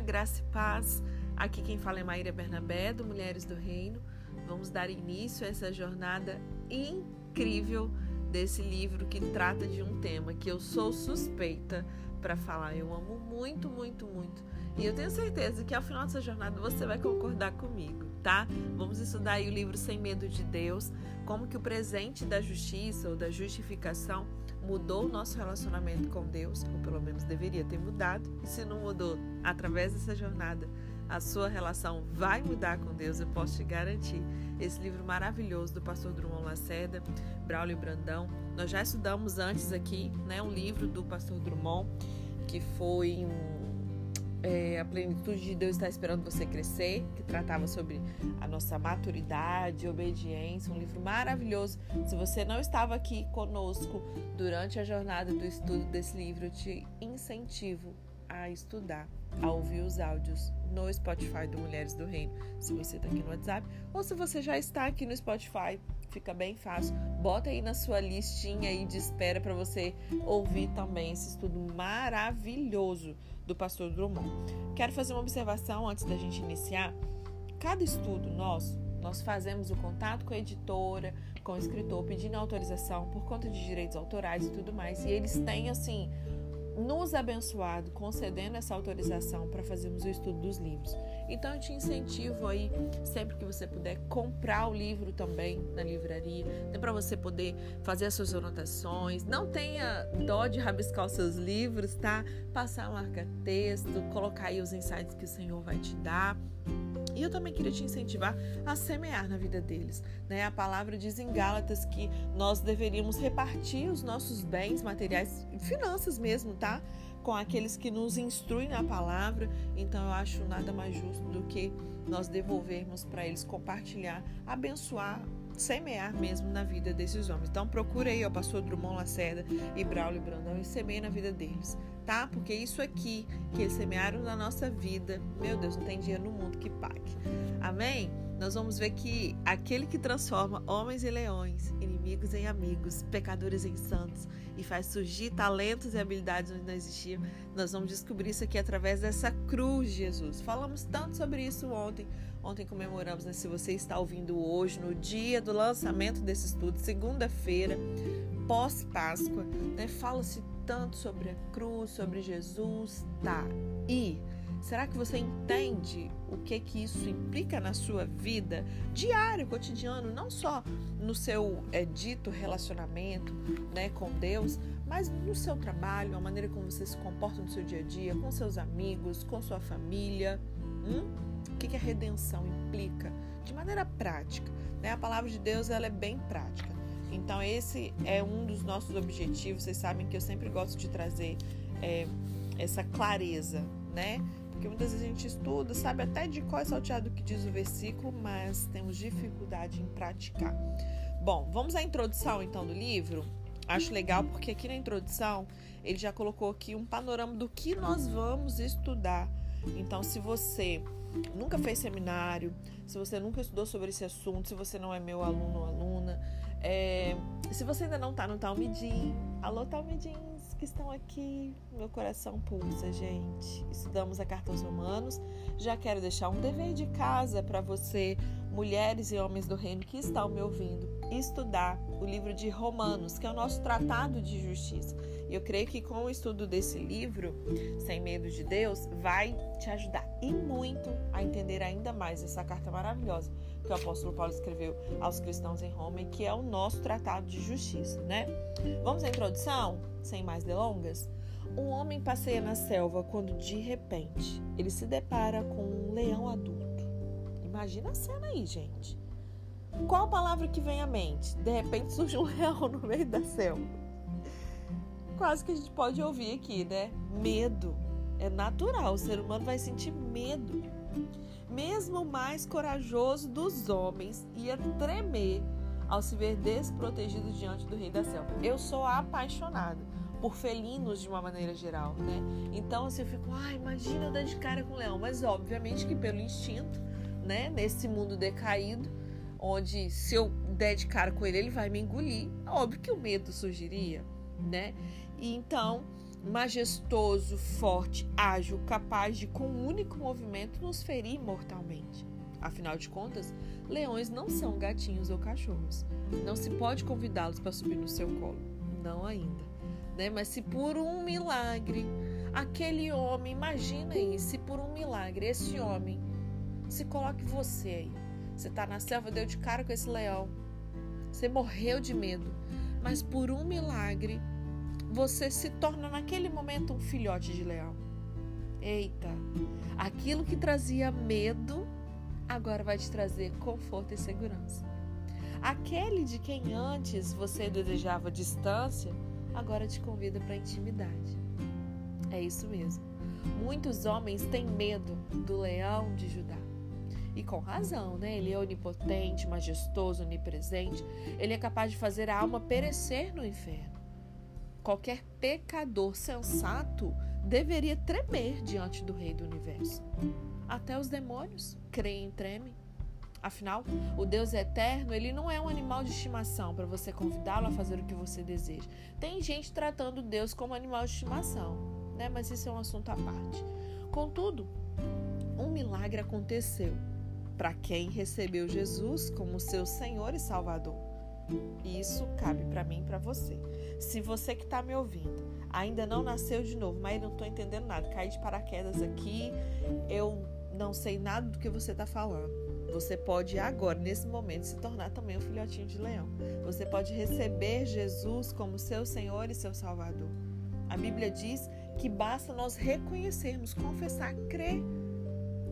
Graça e paz. Aqui quem fala é Maíra Bernabé, do Mulheres do Reino. Vamos dar início a essa jornada incrível desse livro que trata de um tema que eu sou suspeita para falar. Eu amo muito, muito, muito. E eu tenho certeza que ao final dessa jornada você vai concordar comigo, tá? Vamos estudar aí o livro Sem Medo de Deus, como que o presente da justiça ou da justificação mudou o nosso relacionamento com Deus, ou deveria ter mudado. E se não mudou, através dessa jornada, a sua relação vai mudar com Deus, eu posso te garantir. Esse livro maravilhoso do pastor Drummond Lacerda, Braulio Brandão. Nós já estudamos antes aqui, né, um livro do pastor Drummond que foi um é, A Plenitude de Deus está esperando você crescer, que tratava sobre a nossa maturidade, obediência, um livro maravilhoso. Se você não estava aqui conosco durante a jornada do estudo desse livro, eu te incentivo a estudar, a ouvir os áudios no Spotify do Mulheres do Reino, se você está aqui no WhatsApp, ou se você já está aqui no Spotify, fica bem fácil. Bota aí na sua listinha aí de espera para você ouvir também esse estudo maravilhoso do pastor Drummond. Quero fazer uma observação antes da gente iniciar. Cada estudo nosso, nós fazemos o contato com a editora, com o escritor, pedindo autorização por conta de direitos autorais e tudo mais. E eles têm, assim, nos abençoado, concedendo essa autorização para fazermos o estudo dos livros. Então eu te incentivo aí, sempre que você puder, comprar o livro também na livraria, para você poder fazer as suas anotações. Não tenha dó de rabiscar os seus livros, tá? Passar marca-texto, colocar aí os insights que o Senhor vai te dar. E eu também queria te incentivar a semear na vida deles. Né? A palavra diz em Gálatas que nós deveríamos repartir os nossos bens materiais, finanças mesmo, tá? Com aqueles que nos instruem na palavra. Então eu acho nada mais justo do que nós devolvermos para eles compartilhar, abençoar semear mesmo na vida desses homens. Então procura aí o pastor Drummond Lacerda e Braulio Brandão e semeie na vida deles, tá? Porque isso aqui que eles semearam na nossa vida, meu Deus, não tem dinheiro no mundo que pague. Amém? Nós vamos ver que aquele que transforma homens em leões, inimigos em amigos, pecadores em santos e faz surgir talentos e habilidades onde não existiam, nós vamos descobrir isso aqui através dessa cruz Jesus. Falamos tanto sobre isso ontem Ontem comemoramos, né, se você está ouvindo hoje, no dia do lançamento desse estudo, segunda-feira, pós-Páscoa, né, fala-se tanto sobre a cruz, sobre Jesus, tá? E será que você entende o que que isso implica na sua vida diário, cotidiano, não só no seu é, dito relacionamento, né, com Deus, mas no seu trabalho, a maneira como você se comporta no seu dia a dia, com seus amigos, com sua família? Hum? o que, que a redenção implica de maneira prática. Né? A palavra de Deus ela é bem prática. Então, esse é um dos nossos objetivos. Vocês sabem que eu sempre gosto de trazer é, essa clareza, né? Porque muitas vezes a gente estuda, sabe até de qual é salteado que diz o versículo, mas temos dificuldade em praticar. Bom, vamos à introdução então do livro. Acho legal porque aqui na introdução ele já colocou aqui um panorama do que nós vamos estudar. Então, se você nunca fez seminário, se você nunca estudou sobre esse assunto, se você não é meu aluno ou aluna, é, se você ainda não está no Talmidim, alô Talmidins que estão aqui, meu coração pulsa, gente. Estudamos a carta aos Romanos. Já quero deixar um dever de casa para você, mulheres e homens do reino que estão me ouvindo, estudar o livro de Romanos, que é o nosso tratado de justiça. E eu creio que com o estudo desse livro, Sem Medo de Deus, vai te ajudar e muito a entender ainda mais essa carta maravilhosa que o apóstolo Paulo escreveu aos cristãos em Roma e que é o nosso tratado de justiça, né? Vamos à introdução, sem mais delongas? Um homem passeia na selva quando de repente ele se depara com um leão adulto. Imagina a cena aí, gente. Qual a palavra que vem à mente? De repente surge um leão no meio da selva quase que a gente pode ouvir aqui, né? Medo. É natural, o ser humano vai sentir medo. Mesmo o mais corajoso dos homens ia tremer ao se ver desprotegido diante do rei da selva. Eu sou apaixonada por felinos de uma maneira geral, né? Então, assim, eu fico, ah, imagina eu dar de cara com o leão. Mas, obviamente, que pelo instinto, né? Nesse mundo decaído, onde se eu der de cara com ele, ele vai me engolir. Óbvio que o medo surgiria, né? E então majestoso, forte, ágil, capaz de, com um único movimento, nos ferir mortalmente. Afinal de contas, leões não são gatinhos ou cachorros. Não se pode convidá-los para subir no seu colo. Não ainda. Né? Mas se por um milagre, aquele homem, imagina aí, se por um milagre esse homem se coloque você aí. Você está na selva, deu de cara com esse leão. Você morreu de medo. Mas por um milagre, você se torna naquele momento um filhote de leão. Eita, aquilo que trazia medo agora vai te trazer conforto e segurança. Aquele de quem antes você desejava distância, agora te convida para intimidade. É isso mesmo. Muitos homens têm medo do leão de Judá. E com razão, né? Ele é onipotente, majestoso, onipresente. Ele é capaz de fazer a alma perecer no inferno. Qualquer pecador sensato deveria tremer diante do Rei do Universo. Até os demônios creem e tremem. Afinal, o Deus eterno, ele não é um animal de estimação para você convidá-lo a fazer o que você deseja. Tem gente tratando Deus como animal de estimação, né? Mas isso é um assunto à parte. Contudo, um milagre aconteceu para quem recebeu Jesus como seu Senhor e Salvador. Isso cabe para mim e para você. Se você que está me ouvindo ainda não nasceu de novo, mas não estou entendendo nada, caí de paraquedas aqui, eu não sei nada do que você está falando. Você pode agora, nesse momento, se tornar também um filhotinho de leão. Você pode receber Jesus como seu Senhor e seu Salvador. A Bíblia diz que basta nós reconhecermos, confessar, crer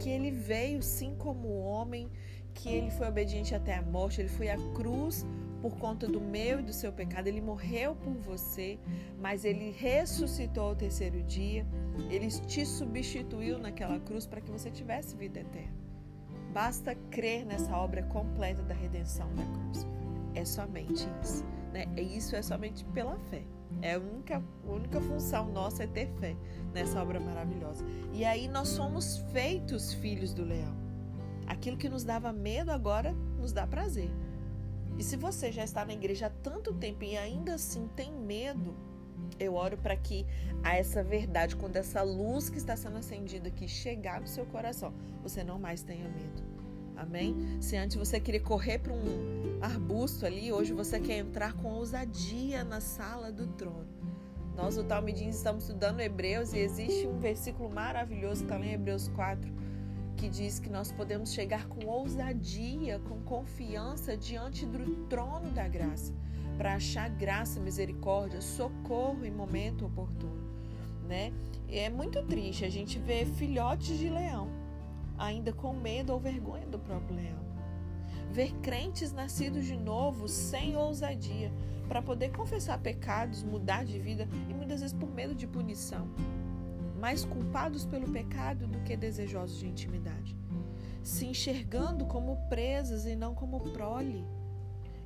que ele veio sim como homem, que ele foi obediente até a morte, ele foi à cruz por conta do meu e do seu pecado. Ele morreu por você, mas ele ressuscitou ao terceiro dia. Ele te substituiu naquela cruz para que você tivesse vida eterna. Basta crer nessa obra completa da redenção da cruz. É somente isso. Né? E isso é somente pela fé. É a única, a única função nossa é ter fé nessa obra maravilhosa. E aí nós somos feitos filhos do leão. Aquilo que nos dava medo agora nos dá prazer. E se você já está na igreja há tanto tempo e ainda assim tem medo, eu oro para que a essa verdade, quando essa luz que está sendo acendida aqui chegar no seu coração, você não mais tenha medo. Amém? Se antes você queria correr para um arbusto ali, hoje você quer entrar com ousadia na sala do trono. Nós, o Talmidim, estamos estudando Hebreus e existe um versículo maravilhoso que está em Hebreus 4, que diz que nós podemos chegar com ousadia, com confiança diante do trono da graça, para achar graça, misericórdia, socorro em momento oportuno, né? E é muito triste a gente ver filhotes de leão ainda com medo ou vergonha do leão. Ver crentes nascidos de novo sem ousadia para poder confessar pecados, mudar de vida e muitas vezes por medo de punição mais culpados pelo pecado do que desejosos de intimidade, se enxergando como presas e não como prole.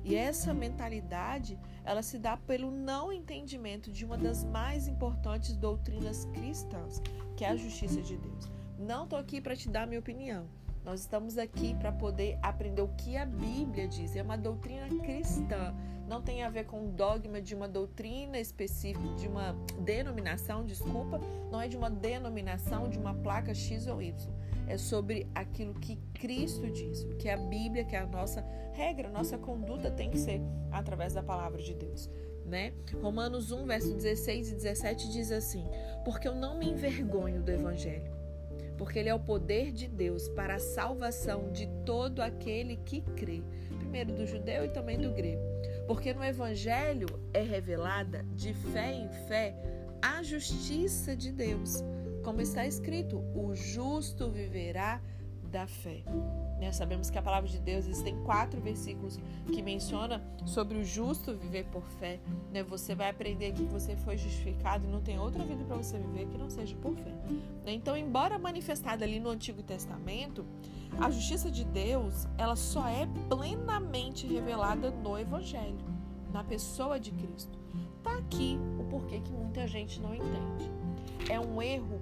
E essa mentalidade, ela se dá pelo não entendimento de uma das mais importantes doutrinas cristãs, que é a justiça de Deus. Não estou aqui para te dar minha opinião. Nós estamos aqui para poder aprender o que a Bíblia diz. É uma doutrina cristã. Não tem a ver com dogma de uma doutrina específica, de uma denominação, desculpa. Não é de uma denominação, de uma placa X ou Y. É sobre aquilo que Cristo diz, o que a Bíblia, que é a nossa regra, nossa conduta tem que ser através da palavra de Deus. Né? Romanos 1, verso 16 e 17 diz assim: Porque eu não me envergonho do Evangelho porque ele é o poder de Deus para a salvação de todo aquele que crê, primeiro do judeu e também do grego. Porque no evangelho é revelada de fé em fé a justiça de Deus, como está escrito: o justo viverá da fé. Né? Sabemos que a palavra de Deus existem quatro versículos que menciona sobre o justo viver por fé. Né? Você vai aprender que você foi justificado e não tem outra vida para você viver que não seja por fé. Né? Então, embora manifestada ali no Antigo Testamento, a justiça de Deus ela só é plenamente revelada no Evangelho, na pessoa de Cristo. Tá aqui o porquê que muita gente não entende. É um erro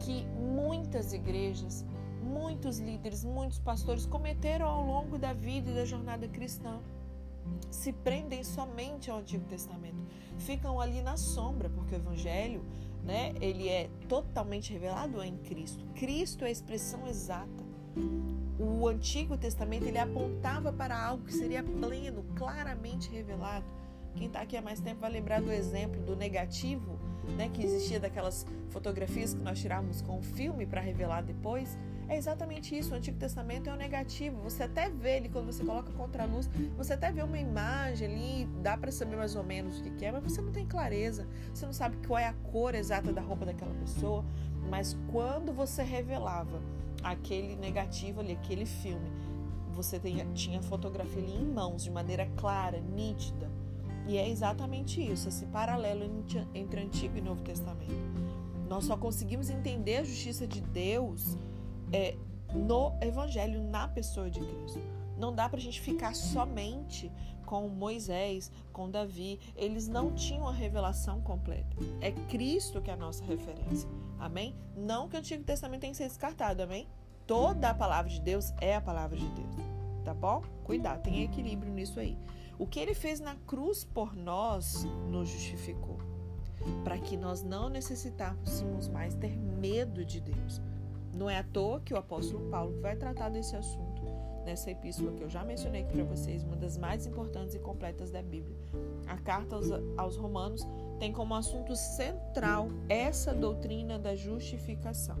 que muitas igrejas muitos líderes, muitos pastores cometeram ao longo da vida e da jornada cristã. Se prendem somente ao Antigo Testamento, ficam ali na sombra, porque o Evangelho né? Ele é totalmente revelado em Cristo. Cristo é a expressão exata. O Antigo Testamento ele apontava para algo que seria pleno, claramente revelado. Quem está aqui há mais tempo vai lembrar do exemplo do negativo, né, que existia daquelas fotografias que nós tirávamos com o filme para revelar depois. É exatamente isso. O Antigo Testamento é o negativo. Você até vê ele quando você coloca contra a luz, você até vê uma imagem ali, dá para saber mais ou menos o que é, mas você não tem clareza. Você não sabe qual é a cor exata da roupa daquela pessoa. Mas quando você revelava aquele negativo ali, aquele filme, você tinha a fotografia ali em mãos, de maneira clara, nítida. E é exatamente isso, esse paralelo entre Antigo e Novo Testamento. Nós só conseguimos entender a justiça de Deus é, no Evangelho, na pessoa de Cristo. Não dá para a gente ficar somente com Moisés, com Davi. Eles não tinham a revelação completa. É Cristo que é a nossa referência. Amém? Não que o Antigo Testamento tenha que ser descartado. Amém? Toda a palavra de Deus é a palavra de Deus. Tá bom? Cuidado, tem equilíbrio nisso aí. O que ele fez na cruz por nós nos justificou. Para que nós não necessitássemos mais ter medo de Deus. Não é à toa que o apóstolo Paulo vai tratar desse assunto nessa epístola que eu já mencionei aqui para vocês, uma das mais importantes e completas da Bíblia. A carta aos, aos Romanos tem como assunto central essa doutrina da justificação.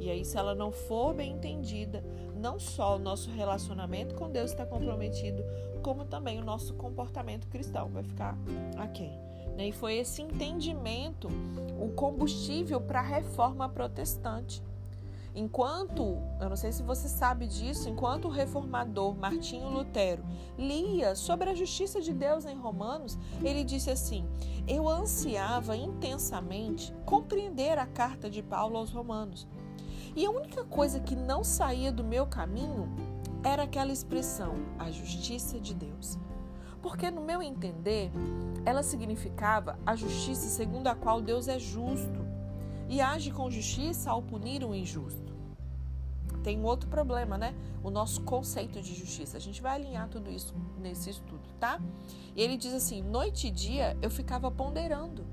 E aí, se ela não for bem entendida, não só o nosso relacionamento com Deus está comprometido, como também o nosso comportamento cristão vai ficar aquém. Né? E foi esse entendimento o combustível para a reforma protestante. Enquanto, eu não sei se você sabe disso, enquanto o reformador Martinho Lutero lia sobre a justiça de Deus em Romanos, ele disse assim: Eu ansiava intensamente compreender a carta de Paulo aos Romanos. E a única coisa que não saía do meu caminho era aquela expressão, a justiça de Deus. Porque, no meu entender, ela significava a justiça segundo a qual Deus é justo e age com justiça ao punir o injusto. Tem um outro problema, né? O nosso conceito de justiça. A gente vai alinhar tudo isso nesse estudo, tá? E ele diz assim: noite e dia eu ficava ponderando,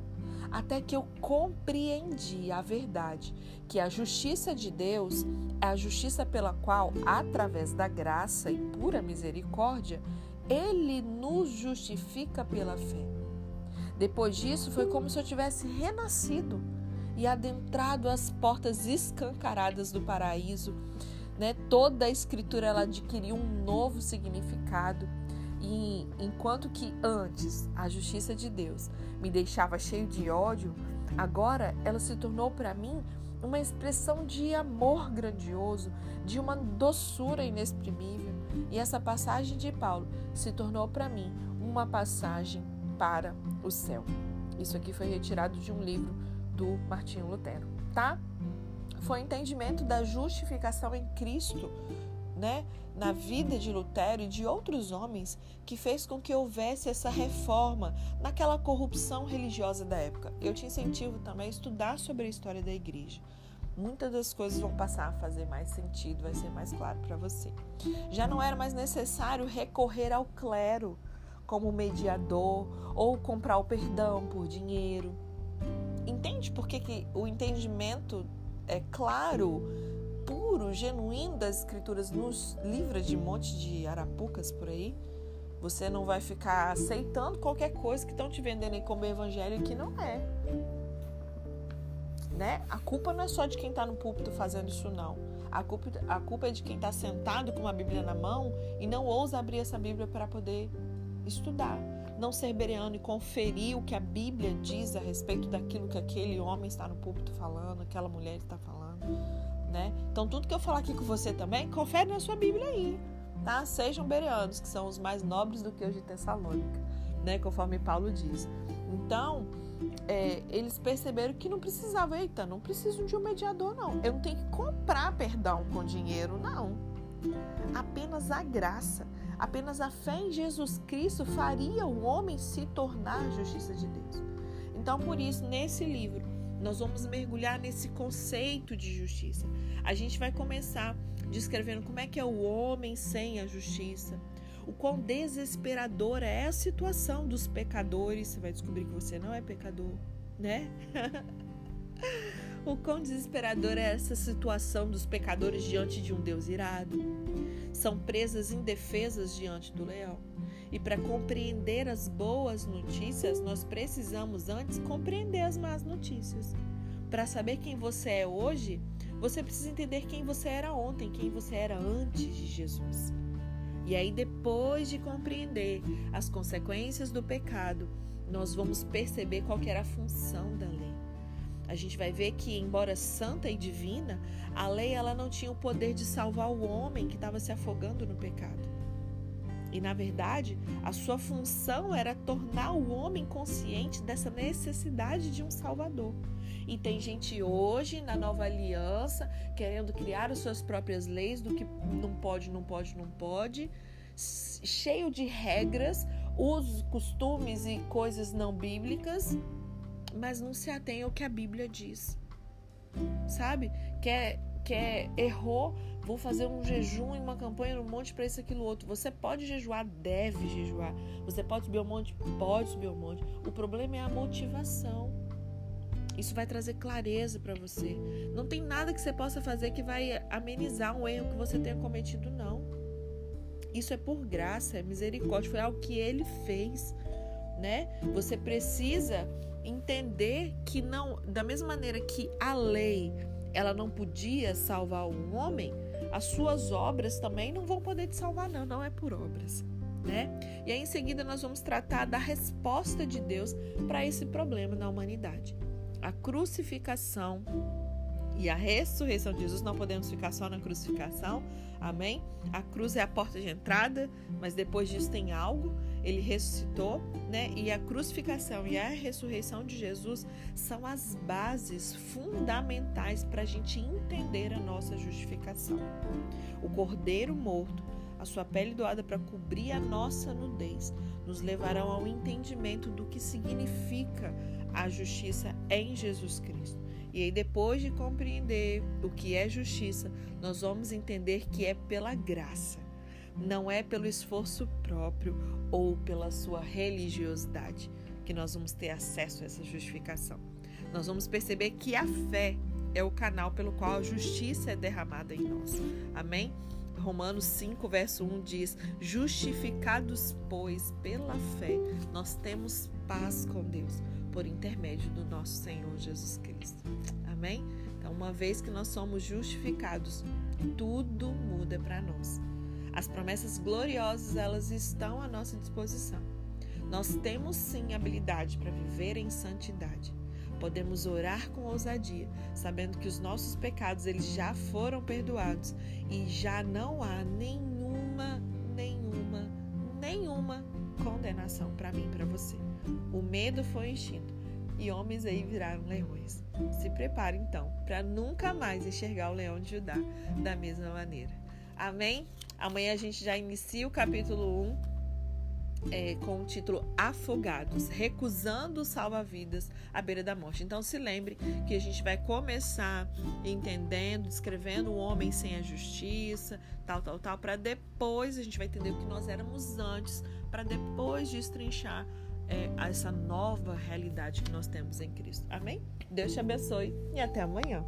até que eu compreendi a verdade, que a justiça de Deus é a justiça pela qual, através da graça e pura misericórdia, ele nos justifica pela fé. Depois disso, foi como se eu tivesse renascido e adentrado as portas escancaradas do paraíso. Né? Toda a escritura ela adquiriu um novo significado. E enquanto que antes a justiça de Deus me deixava cheio de ódio, agora ela se tornou para mim uma expressão de amor grandioso, de uma doçura inexprimível. E essa passagem de Paulo se tornou para mim uma passagem para o céu. Isso aqui foi retirado de um livro do Martinho Lutero, tá? Foi o entendimento da justificação em Cristo, né, na vida de Lutero e de outros homens que fez com que houvesse essa reforma naquela corrupção religiosa da época. Eu te incentivo também a estudar sobre a história da igreja. Muitas das coisas vão passar a fazer mais sentido, vai ser mais claro para você. Já não era mais necessário recorrer ao clero como mediador ou comprar o perdão por dinheiro entende por que, que o entendimento é claro, puro, genuíno das escrituras nos livra de um monte de arapucas por aí? Você não vai ficar aceitando qualquer coisa que estão te vendendo aí como evangelho que não é. Né? A culpa não é só de quem está no púlpito fazendo isso, não. A culpa, a culpa é de quem está sentado com uma Bíblia na mão e não ousa abrir essa Bíblia para poder estudar não ser bereano e conferir o que a Bíblia diz a respeito daquilo que aquele homem está no púlpito falando, aquela mulher está falando, né? Então tudo que eu falar aqui com você também, confere na sua Bíblia aí, tá? Sejam bereanos, que são os mais nobres do que os de Tessalônica, né? Conforme Paulo diz. Então, é, eles perceberam que não precisavam, eita, não preciso de um mediador, não. Eu não tenho que comprar perdão com dinheiro, não. Apenas a graça. Apenas a fé em Jesus Cristo faria o homem se tornar a justiça de Deus. Então, por isso, nesse livro, nós vamos mergulhar nesse conceito de justiça. A gente vai começar descrevendo como é que é o homem sem a justiça, o quão desesperadora é a situação dos pecadores. Você vai descobrir que você não é pecador, né? o quão desesperadora é essa situação dos pecadores diante de um Deus irado. São presas indefesas diante do leão. E para compreender as boas notícias, nós precisamos antes compreender as más notícias. Para saber quem você é hoje, você precisa entender quem você era ontem, quem você era antes de Jesus. E aí, depois de compreender as consequências do pecado, nós vamos perceber qual era a função da lei. A gente vai ver que, embora santa e divina, a lei ela não tinha o poder de salvar o homem que estava se afogando no pecado. E na verdade, a sua função era tornar o homem consciente dessa necessidade de um Salvador. E tem gente hoje na nova aliança querendo criar as suas próprias leis do que não pode, não pode, não pode, cheio de regras, usos, costumes e coisas não bíblicas, mas não se atém ao que a Bíblia diz. Sabe? Quer, quer errou, vou fazer um jejum e uma campanha no monte para isso, aquilo, outro. Você pode jejuar, deve jejuar. Você pode subir ao monte, pode subir ao monte. O problema é a motivação. Isso vai trazer clareza para você. Não tem nada que você possa fazer que vai amenizar um erro que você tenha cometido, não. Isso é por graça, é misericórdia, foi algo que ele fez, né? Você precisa entender que não, da mesma maneira que a lei, ela não podia salvar um homem, as suas obras também não vão poder te salvar não, não é por obras. Né? E aí em seguida nós vamos tratar da resposta de Deus para esse problema na humanidade. A crucificação e a ressurreição de Jesus, não podemos ficar só na crucificação, amém? A cruz é a porta de entrada, mas depois disso tem algo. Ele ressuscitou, né? E a crucificação e a ressurreição de Jesus são as bases fundamentais para a gente entender a nossa justificação. O cordeiro morto, a sua pele doada para cobrir a nossa nudez, nos levarão ao entendimento do que significa a justiça em Jesus Cristo. E aí, depois de compreender o que é justiça, nós vamos entender que é pela graça, não é pelo esforço próprio ou pela sua religiosidade que nós vamos ter acesso a essa justificação. Nós vamos perceber que a fé é o canal pelo qual a justiça é derramada em nós. Amém? Romanos 5, verso 1 diz: Justificados, pois, pela fé, nós temos paz com Deus por intermédio do nosso Senhor Jesus Cristo. Amém? Então, uma vez que nós somos justificados, tudo muda para nós. As promessas gloriosas, elas estão à nossa disposição. Nós temos sim habilidade para viver em santidade. Podemos orar com ousadia, sabendo que os nossos pecados eles já foram perdoados e já não há nenhuma, nenhuma, nenhuma condenação para mim e para você. O medo foi extinto e homens aí viraram leões. Se prepare então para nunca mais enxergar o leão de Judá da mesma maneira. Amém? Amanhã a gente já inicia o capítulo 1 é, com o título Afogados, recusando salva-vidas à beira da morte. Então se lembre que a gente vai começar entendendo, descrevendo o homem sem a justiça, tal, tal, tal, para depois a gente vai entender o que nós éramos antes, para depois destrinchar é, essa nova realidade que nós temos em Cristo. Amém? Deus te abençoe e até amanhã.